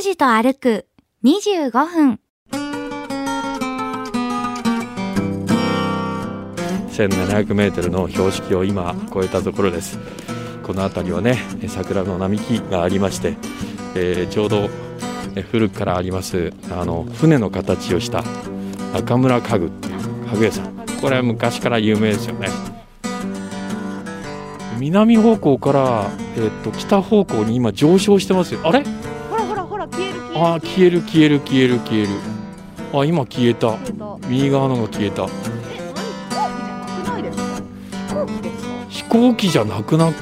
拓司と歩く25分。1700m の標識を今越えたところです。この辺りはね桜の並木がありまして、えーちょうど古くからありますあの船の形をした中村家具っていう家具屋さん。これは昔から有名ですよね。南方向から、えー、と北方向に今上昇してますよ。あれ？あー消える消える消える消える。あ今消えた。右側のが消えた。飛行機じゃなくな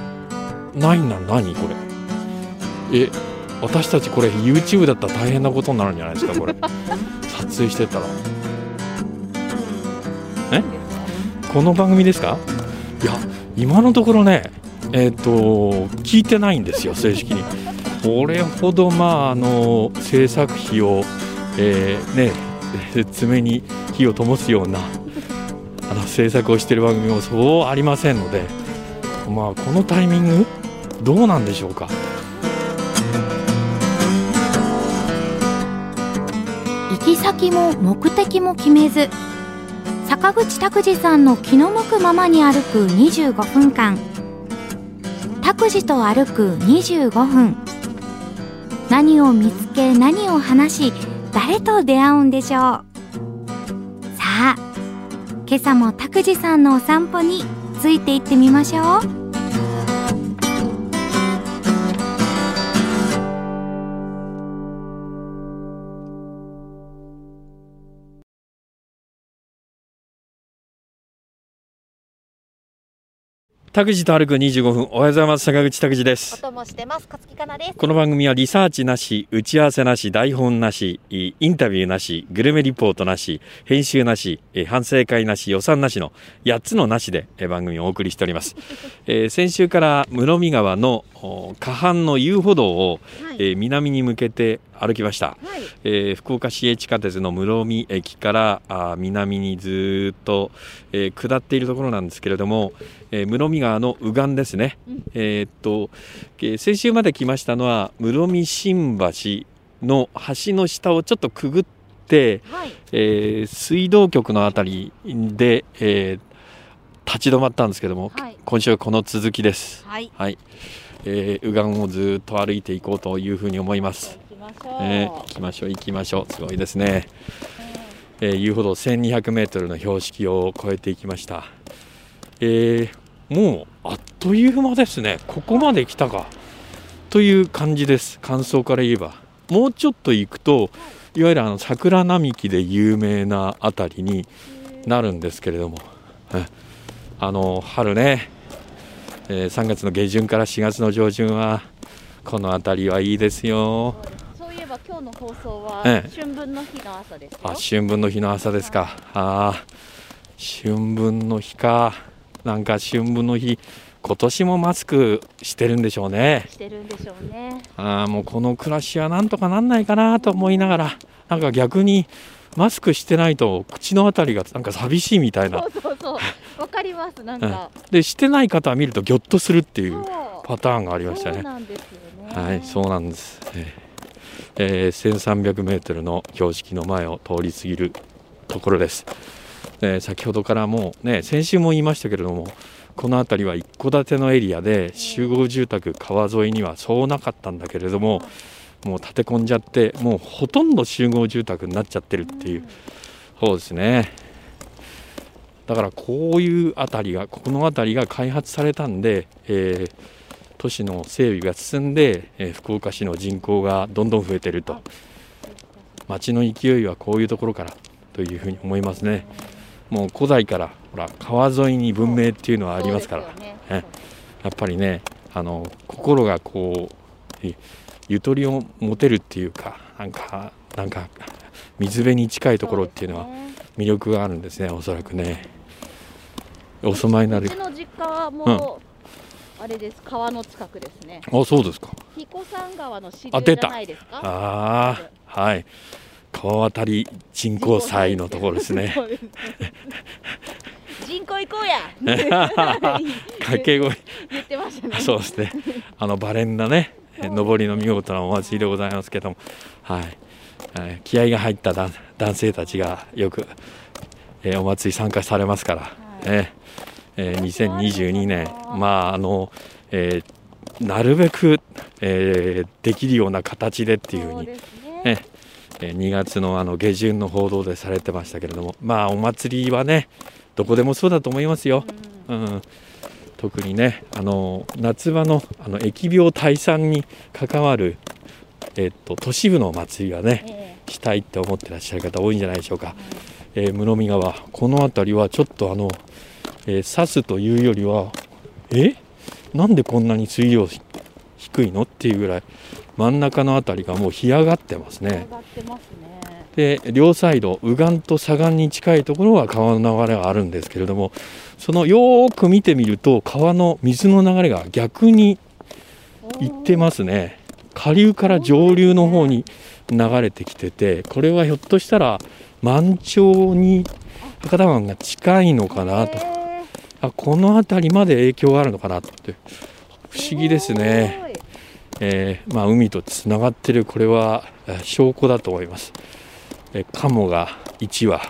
ないな何これ。え私たちこれ YouTube だったら大変なことになるんじゃないですかこれ。撮影してたら。え？この番組ですか？いや今のところねえっ、と聞いてないんですよ正式にこれほどまああの制作費を、えーね 爪に火を灯すようなあの制作をしている番組もそうありませんのでまあこのタイミングどうなんでしょうか？行き先も目的も決めず坂口拓司さんの気の向くままに歩く25分間。拓司と歩く25分。何を見つけ何を話し誰と出会うんでしょう。さあ今朝も拓司さんのお散歩についていってみましょう。拓司と歩く25分。おはようございます。坂口拓司です。お供してます。勝木かなです。この番組はリサーチなし打ち合わせなし台本なしイインタビューなしグルメリポートなし編集なしえー反省会なし予算なしの8つのなしでえー番組をお送りしております、えー先週から室見川のお河畔の遊歩道を、はい。えー南に向けて歩きました。はい。えー福岡市営地下鉄の室見駅からあー南にずーっと、えー下っているところなんですけれども、えー室見川の右岸ですね、うん。えーっと、えー先週まで来ましたのは室見新橋の橋の下をちょっとくぐって、はい。えー水道局のあたりで、えー立ち止まったんですけども、はい。今週はこの続きです。はい。はい、えー右岸をずーっと歩いていこうというふうに思います。ましょう、えー行きましょう行きましょう。すごいですね、えー、遊歩道 1200m の標識を越えていきました。えーもうあっという間ですね。ここまで来たか。という感じです。感想から言えば。もうちょっと行くといわゆるあの桜並木で有名なあたりになるんですけれども。えあの春ね、えー3月の下旬から4月の上旬はこの辺りはいいですよ。えば今日の放送はええ。春分の日の朝ですよ。あ春分の日の朝ですか。ああ春分の日か。なんか春分の日今年もマスクしてるんでしょうね。してるんでしょうね。ああもうこの暮らしはなんとかなんないかなと思いながら。なんか逆にマスクしてないと口のあたりがなんか寂しいみたいな。そうそうそう。わかりますなんか、でしてない方は見るとギョッとするっていうパターンがありましたね。そうなんですよね。はい、そうなんです。えーえー、1300メートルの標識の前を通り過ぎるところです。え先ほどからもうね、先週も言いましたけれども、この辺りは一戸建てのエリアで集合住宅川沿いにはそうなかったんだけれども、もう建て込んじゃって、もうほとんど集合住宅になっちゃってるっていう、そうですね。だからこういう辺りが、この辺りが開発されたんで、えー都市の整備が進んで、えー福岡市の人口がどんどん増えていると。街の勢いはこういうところからというふうに思いますね。もう古代からほら川沿いに文明っていうのはありますから。ね。えやっぱりねあの心がこうえゆとりを持てるっていうかなんかなんか水辺に近いところっていうのは魅力があるんですねおそらくね。お住まいになる。うちの実家はもう、あれです。川の近くですね。あそうですか。彦山川の支流じゃないですか？ああはい。川渡り人工祭のところですね。人口行こうや。掛け声。言ってましたね。そうですね。あのバレンなね、えー上りの見事なお祭りでございますけども、はい。えー気合が入った男男性たちがよく、えーお祭り参加されますから、えーえー2022年。まああの、えーなるべく、えーできるような形でっていうふうにね。ええー2月のあの下旬の報道でされてましたけれどもまあお祭りはねどこでもそうだと思いますよ、うん、特にねあの夏場のあの疫病退散に関わる、えっと都市部のお祭りはねえしたいって思ってらっしゃる方多いんじゃないでしょうか、えー室見川この辺りはちょっとあの、えー刺すというよりはえ？なんでこんなに水量ひ低いの？っていうぐらい真ん中の辺りがもう干上がってますえね。で両サイド右岸と左岸に近いところは川の流れがあるんですけれどもそのよーく見てみると川の水の流れが逆に行ってますね。下流から上流の方に流れてきててこれはひょっとしたら満潮に博多湾が近いのかなと。えあこの辺りまで影響があるのかなって。不思議ですね。えーまあ、海とつながってる。これはえー証拠だと思います、えーカモが1羽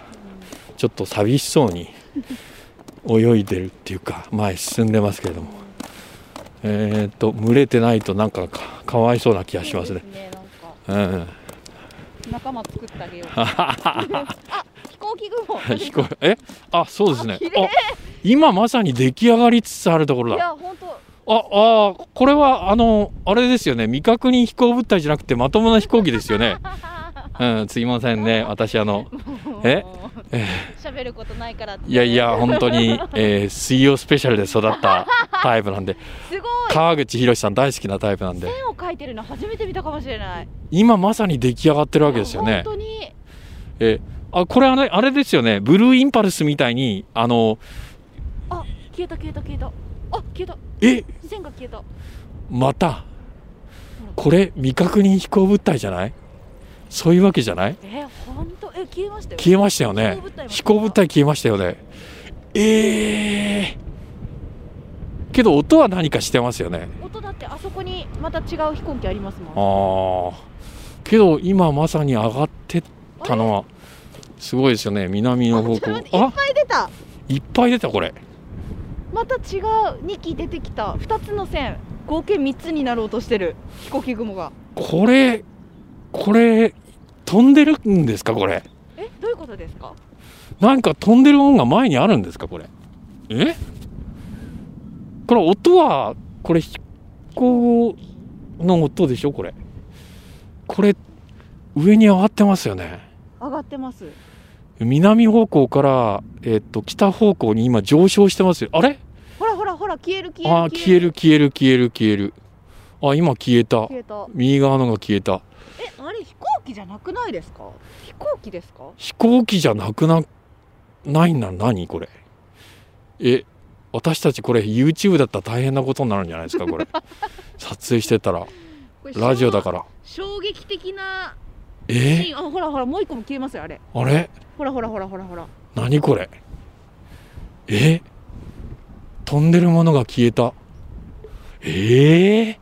ちょっと寂しそうに泳いでるっていうか前進んでますけれども。えー、と群れてないとなんかかかわいそうな気がしますね。ねうん。仲間作ってあげよう。あ飛行機雲。飛行え？あそうですね。あ今まさに出来上がりつつあるところだ。いや本当。ああこれはあのあれですよね。未確認飛行物体じゃなくてまともな飛行機ですよね。うんすいませんね。私あのえ？え？喋ることないからいやいや本当に、えー水曜スペシャルで育った タイプなんで。すごい。川口博さん大好きなタイプなんで。線を描いてるの初めて見たかもしれない。今まさに出来上がってるわけですよね。本当に。えあこれあれあれですよね。ブルーインパルスみたいにあのあ消えた消えた消えた。あ消えた。え？線が消えた。また？これ未確認飛行物体じゃない？そういうわけじゃない？え本当え消えましたよ消えましたよね。飛行物体も飛行物体消えましたよね。えー、けど音は何かしてますよね。音だってあそこにまた違う飛行機ありますもん。ああけど今まさに上がってったのはすごいですよね。南の方向。ちょっと待っていっあぱい出た。いっぱい出たこれまた違う2機出てきた。2つの線。合計3つになろうとしてる。飛行機雲が。これこれ飛んでるんですかこれ？え？どういうことですか？なんか飛んでるものが前にあるんですかこれ？え？これ音はこれ飛行の音でしょこれ？これ上に上がってますよね。上がってます南方向から、えっと北方向に今上昇してますよ。あれ？ほらほらほら消える消えるあー消える。消える消える消えるあ今消えた。消えた。右側のが消えた。えあれ飛行機じゃなくないですか？飛行機ですか？飛行機じゃなくなないんだ何これ？え私たちこれ YouTube だったら大変なことになるんじゃないですかこれ。撮影してたら。ラジオだから。衝撃的なシえ？ーンあほらほらもう一個も消えますよあれ。あれ？ほらほらほらほらほら。何これ？え？飛んでるものが消えた。え？え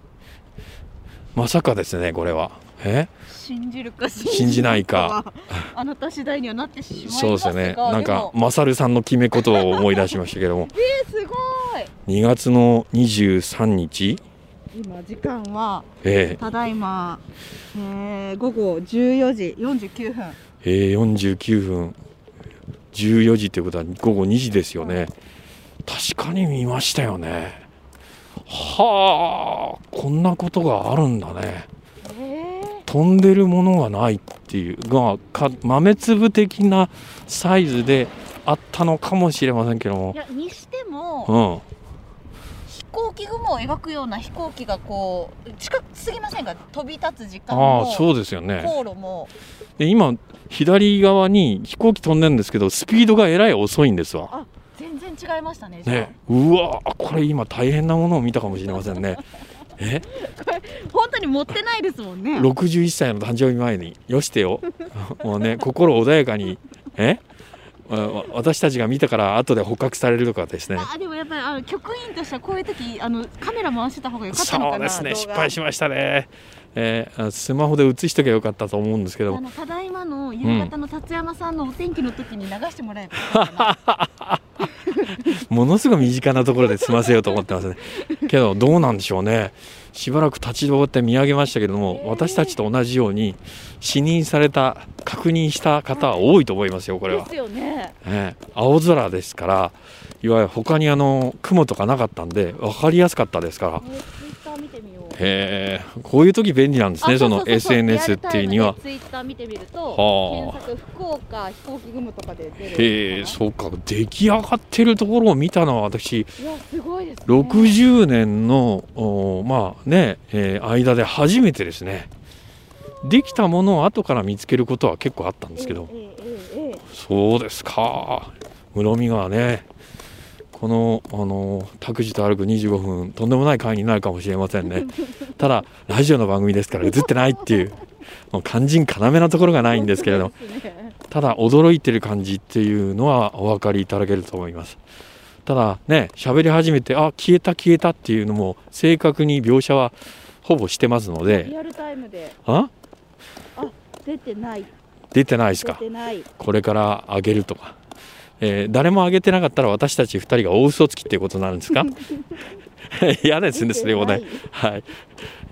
まさかですねこれは。え？信じるか信じないかは。あなた次第にはなってしまいますがそうですよね。なんかマサルさんの決めことを思い出しましたけども。えすごい。2月の23日？今時間はえただいま、えー、午後14時49分。ー、えー、49分。14時ということは午後2時ですよね。確かに見ましたよね。はあこんなことがあるんだね。え飛んでるものがないっていうがか豆粒的なサイズであったのかもしれませんけども。ー、いやにしてもうん。飛行機雲を描くような飛行機がこう近すぎませんか？飛び立つ時間あもあそうですよね。航路も。で今左側に飛行機飛んでるんですけどスピードがえらい遅いんですわ。あ全然違いましたねね。うわこれ今大変なものを見たかもしれませんね。え？本当に持ってないですもんね。61歳の誕生日前に。よしてよ。もうね心穏やかに。え？わ私たちが見たから後で捕獲されるとかですね。あでもやっぱりあの局員としてはこういう時あのカメラ回してた方が良かったのかなそうですね。失敗しましたね、えーあスマホで映しときゃよかったと思うんですけど。あのただいまの夕方の達山さんのお天気の時に流してもらえば ものすごい身近なところで済ませようと思ってますね。けどどうなんでしょうねしばらく立ち止まって見上げましたけども私たちと同じように視認された確認した方は多いと思いますよこれは。で、すよね。ええ。青空ですからいわゆる他にあの雲とかなかったんで分かりやすかったですからへえこういう時便利なんですねその SNS っていうには。ツイッター見てみるとはあ。検索福岡飛行機雲とかで出る。へえそうか。出来上がってるところを見たのは私いやすごいですね。60年のおまあね、えー間で初めてですね。できたものを後から見つけることは結構あったんですけど、ええええええ。そうですか。室見川ねこのあの託児と歩く25分とんでもない会になるかもしれませんね。ただラジオの番組ですから映ってないっていう もう肝心要なところがないんですけれどただ驚いてる感じっていうのはお分かりいただけると思います。ただね喋り始めてあ消えた消えたっていうのも正確に描写はほぼしてますので。リアルタイムで。あ？出てない。出てないです出かこれから上げるとか、えー誰も上げてなかったら私たち2人が大嘘つきっていうことになるんですか？嫌ですねそれもね。はい、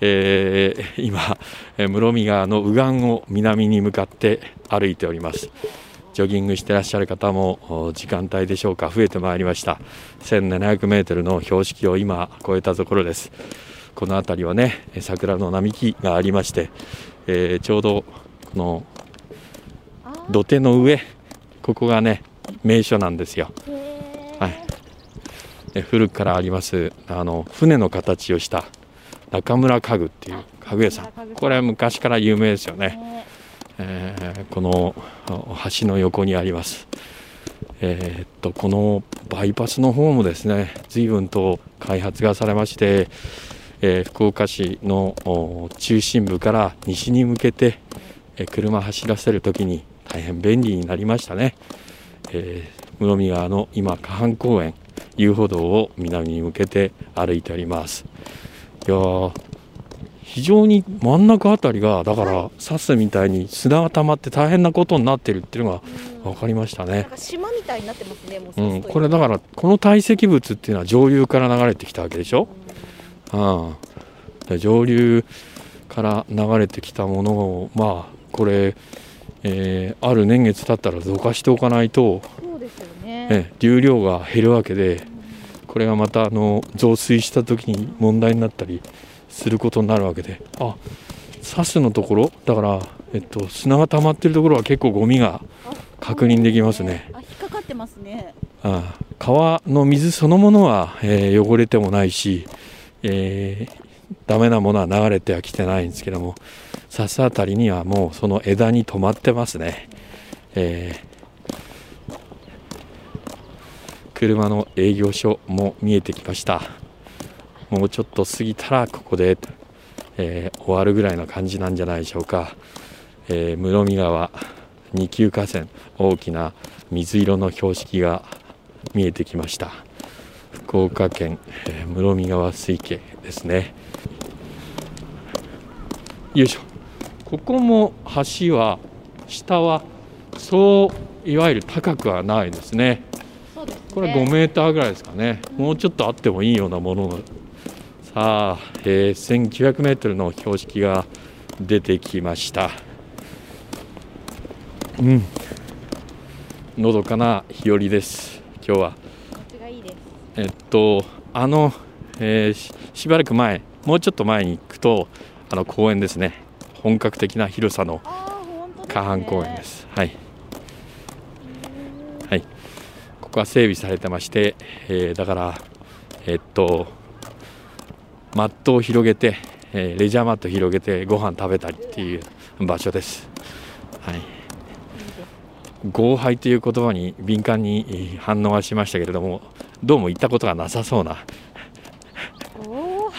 えー今えー室見川の右岸を南に向かって歩いております。ジョギングしてらっしゃる方もお時間帯でしょうか。増えてまいりました。1700メートルの標識を今越えたところです。この辺りはねえー桜の並木がありまして、えーちょうどこの土手の上ここがね名所なんですよ。はい。え古くからありますあの船の形をした中村家具っていう家具屋さん。これは昔から有名ですよね、ね。えーこのお橋の横にあります。えーっとこのバイパスの方もですね随分と開発がされまして、えー福岡市のお中心部から西に向けて、えー車走らせる時に大変便利になりましたね、えー室見川の今河畔公園遊歩道を南に向けて歩いております。いやー非常に真ん中あたりがだからサスみたいに砂が溜まって大変なことになってるっていうのが分かりましたね。なんか島みたいになってますねもうう、んこれだからこの堆積物っていうのは上流から流れてきたわけでしょ、うん、で上流から流れてきたものをまあこれ、えーある年月経ったらどかしておかないと、そうですよね。ね、流量が減るわけでこれがまたあの増水した時に問題になったりすることになるわけであサスのところだから、えっと、砂が溜まってるところは結構ゴミが確認できますね。あ引っかかってますね。ああ川の水そのものは、えー汚れてもないし、えーダメなものは流れてはきてないんですけどもサスあたりにはもうその枝に止まってますね、えー車の営業所も見えてきました。もうちょっと過ぎたらここで、えー終わるぐらいの感じなんじゃないでしょうか、えー室見川二級河川大きな水色の標識が見えてきました。福岡県、えー室見川水系ですね。よいしょ。ここも橋は下はそういわゆる高くはないですね。そうですね。これ5メーターぐらいですかね。もうちょっとあってもいいようなものが。さあ、えー1900メートルの標識が出てきました。うん。のどかな日和です。今日は。気持ちがいいです。えっとあの、えーししばらく前もうちょっと前に行くとあの公園ですね。本格的な広さのああ本当です、ね、河畔公園です。はい。はい。ここは整備されてまして、えーだからえっとマットを広げて、えーレジャーマット広げてご飯食べたりっていう場所です。はい。豪拝という言葉に敏感にえー反応はしましたけれどもどうも行ったことがなさそうな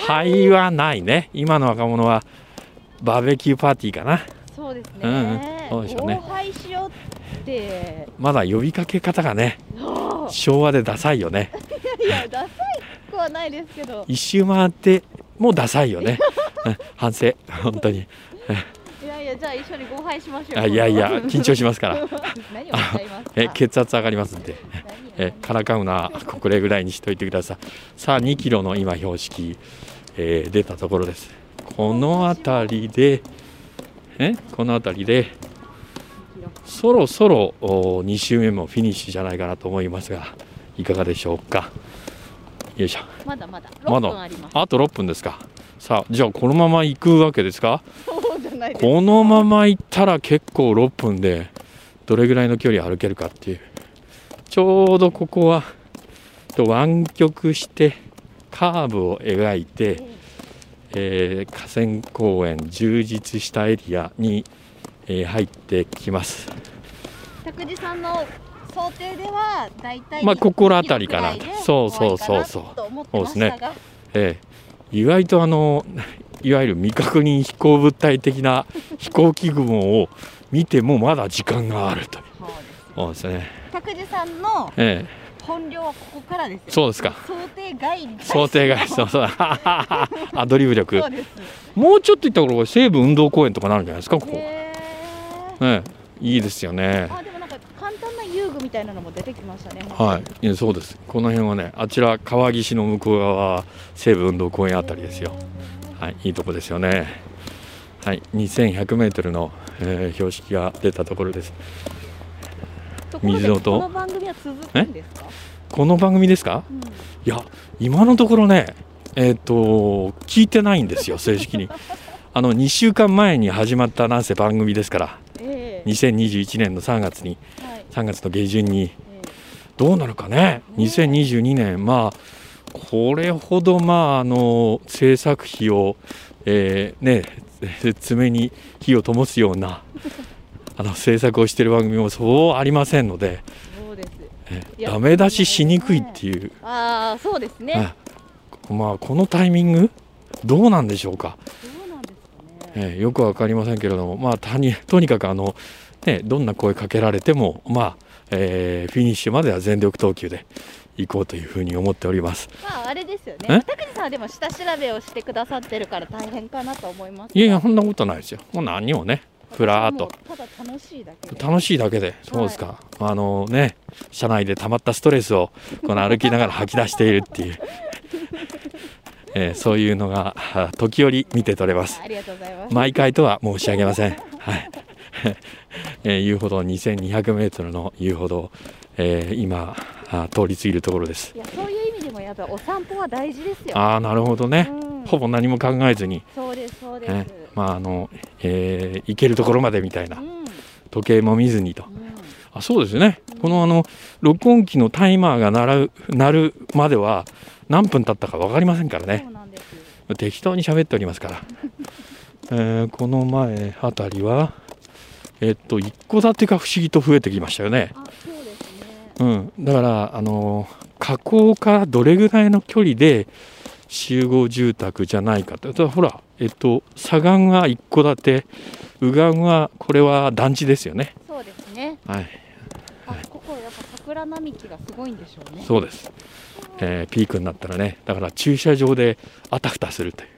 灰はないね。今の若者はバーベキューパーティーかな。そうですね、うんうん。そうでしょうね。荒廃しようでまだ呼びかけ方がねあ昭和でダサいよね。いやダサいくはないですけど。一周回ってもうダサいよね。うん。反省。本当に。いやいやじゃあ一緒に合杯しましょう。あいやいや緊張しますから。え血圧上がりますんで。えからかうな。これぐらいにしといてください。さあ2キロの今標識、えー出たところです。この辺りでえ？この辺りでそろそろ2周目もフィニッシュじゃないかなと思いますがいかがでしょうか？よいしょ。まだまだ。まだ。6分あります。あと6分ですか。さあじゃあこのまま行くわけですか？このまま行ったら結構6分でどれぐらいの距離歩けるかっていう。ちょうどここはと湾曲してカーブを描いて、えー河川公園充実したエリアに、えー入ってきます。拓司さんの想定ではだいたいまあここら辺りかな。1キロくらいでそうそうそうそう。終わりかなと思ってましたが。えー意外とあのいわゆる未確認飛行物体的な 飛行機雲を見てもまだ時間があるという。そうですそうですね、拓司さんのえ本領はここからですそうですか。想定外想定外。そうそう。アドリブ力。そうです。もうちょっと行ったらこれ西武運動公園とかなるんじゃないですかここ、へええいいですよね。ーあでもなんか簡単な遊具みたいなのも出てきましたねはい。いやそうです。この辺はねあちら川岸の向こう側は西武運動公園あたりですよ。はい。いいとこですよね。はい。2100メートルの、えー標識が出たところです水音？この番組は続くんですか、この番組ですか？うん。いや今のところねえっ、と聞いてないんですよ正式に。あの2週間前に始まったなんせ番組ですから。ええ。2021年の3月にはい。3月の下旬に。えどうなるかね？2022年。まあこれほどまああの制作費を、えーね爪に火を灯すようなあの制作をしている番組もそうありませんので、えそうです。ダメ出ししにくいっていう、ああそうですね。はいまあこのタイミング？どうなんでしょうか、どうえーよくわかりませんけれどもまあたにとにかくあの、ね、どんな声かけられてもまあ、えーフィニッシュまでは全力投球で行こうというふうに思っております。まああれですよえ？ね拓司さんはでも下調べをしてくださってるから大変かなと思いますいやいやそんなことないですよ。もう何にもねふらーっと楽しいだけで。そうですか、あのね車内で溜まったストレスをこの歩きながら吐き出しているっていう、えーそういうのがあ時折見て取れます。ありがとうございます。毎回とは申し上げません。はい、えー遊歩道2200メートルの遊歩道、えー今あ通り過ぎるところです。いやそういう意味でもやっぱお散歩は大事ですよ。ああなるほどね、うん。ほぼ何も考えずに、そうですそうです、ねまああのえー行けるところまでみたいな。時計も見ずにと。あそうですね、このあの録音機のタイマーが鳴る鳴るまでは何分経ったか分かりませんからそね適当に喋っておりますから、えーこの前あたりは、えっと、一戸建てが不思議と増えてきましたよね、うね。うん、だから、あの河口からどれぐらいの距離で集合住宅じゃないかと、だからほら、えっと、左岸は一戸建て、右岸はこれは団地ですよね。そうですね。はい。あここやっぱ桜並木がすごいんでしょうね。そうです、えーピークになったらね。だから駐車場であたふたするという。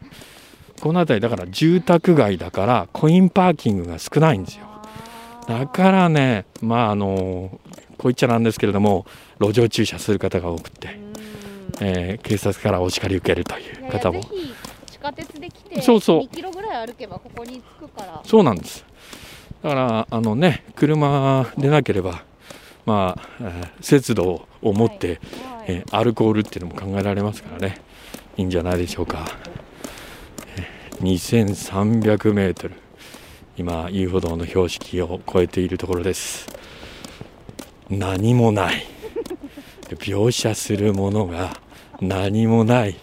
この辺りだから住宅街だからコインパーキングが少ないんですよ。だからねまああのこう言っちゃなんですけれども路上駐車する方が多くて、うん。えー警察からお叱り受けるといいうやいや方もぜひ地下鉄で来てそうそう。2キロぐらい歩けばここに着くから。そうなんです。だからあのね車でなければまあ、えー節度を持って、はい。えーアルコールっていうのも考えられますからね。いいんじゃないでしょうか、えー2300メートル。今遊歩道の標識を超えているところです。何もない。描写するものが何もない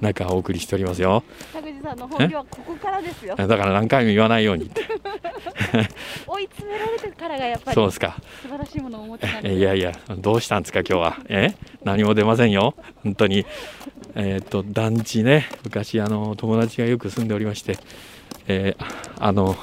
中お送りしておりますよ。田口さんの本領はここからですよ。だから何回も言わないように 追い詰められてからがやっぱり。素そうですか。晴らしいものをお持ちなんで。いやいや、どうしたんですか、今日は。え？何も出ませんよ、本当に。えっ、と、団地ね、昔、あの、友達がよく住んでおりまして、えーあの、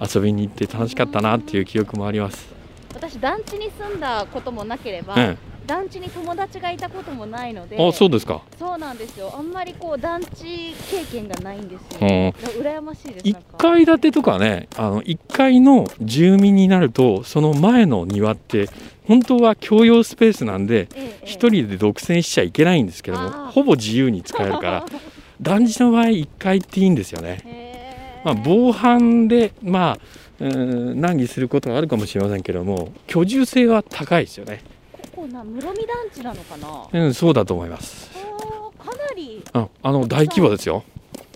遊びに行って楽しかったなっていう記憶もあります。私団地に住んだこともなければ、え団地に友達がいたこともないのでえ、あそうですか。そうなんですよ。あんまりこう団地経験がないんですよ、うん。羨ましいです1なんか。階建てとかねあの1階の住民になるとその前の庭って本当は共用スペースなんでええええ。1人で独占しちゃいけないんですけどもほぼ自由に使えるから 団地の場合1階っていいんですよね。まあ、防犯で、まあ、難儀することはあるかもしれませんけども居住性は高いですよね。ここな室見団地なのかな？うん、そうだと思います。かなりああの大規模ですよ。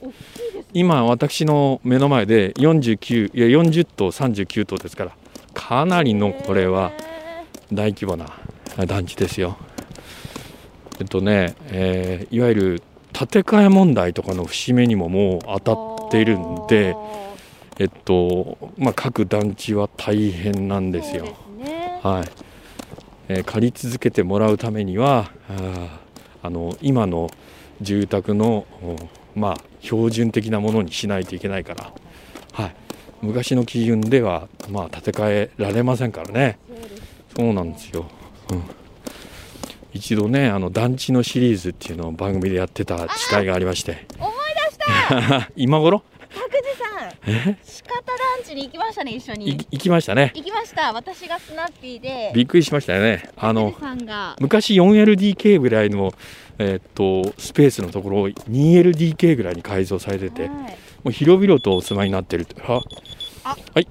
大きいですね今私の目の前で49いや40棟39棟ですからかなりのこれはへ大規模な団地ですよ。えっとね、えーいわゆる建て替え問題とかの節目にももう当たーっているんで、あえっとまあ、各団地は大変なんーですよ。すねはいえー借り続けてもらうためにはあの今の住宅の、おまあ、標準的なものにしないといけないから、はい、昔の基準では、まあ、建て替えられませんからね。そうなんですよ、うん、一度ねあの団地のシリーズっていうのを番組でやってた時代がありまして。思い出した。今頃？ん。え？鹿田団地に行きましたね一緒いに。行きましたね。行きました。私がスナッピーで。びっくりしましたよね。あの拓司さんが。昔 4LDK ぐらいの、えーっとスペースのところを 2LDK ぐらいに改造されててもはう広々とお住まいになってるってあ。い、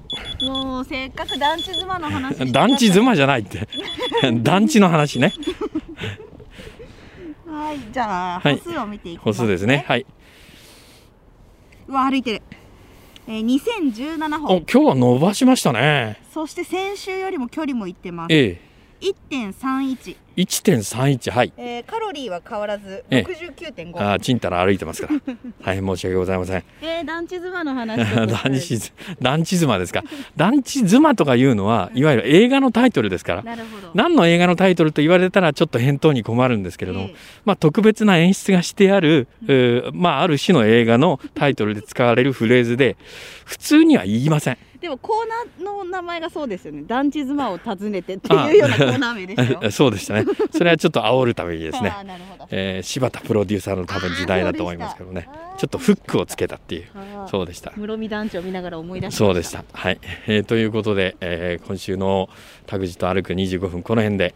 もうせっかく団地妻の話 団地妻じゃないって。団地の話ね。はいじゃあ、はい。歩数を見ていきま歩数ですね。はい。うわ歩いてる、えー、2017お本今日は伸ばしましたね。そして先週よりも距離もいってます。え1.31、え1.31はい。えー、カロリーは変わらずええ。69.5、あーちんたら歩いてますから。大変申し訳ございません。えー、団地妻の話 団地ず団地妻ですか。団地妻とかいうのはい。わゆる映画のタイトルですからなるほど。何の映画のタイトルと言われたらちょっと返答に困るんですけれども、えまあ、特別な演出がしてある、えーまあ、ある種の映画のタイトルで使われるフレーズで普通には言いません。ーでもコーナーの名前がそうですよね。団地妻を訪ねてっていうようなコーナー名でしたよ。そうでしたね。それはちょっと煽るためにですね。えー柴田プロデューサーの多分時代だと思いますけどね。ちょっとフックをつけたっていう。そうでした。室見団地を見ながら思い出しまそうでした。はい、えーということで、えー今週の「タグジと歩く25分」この辺で。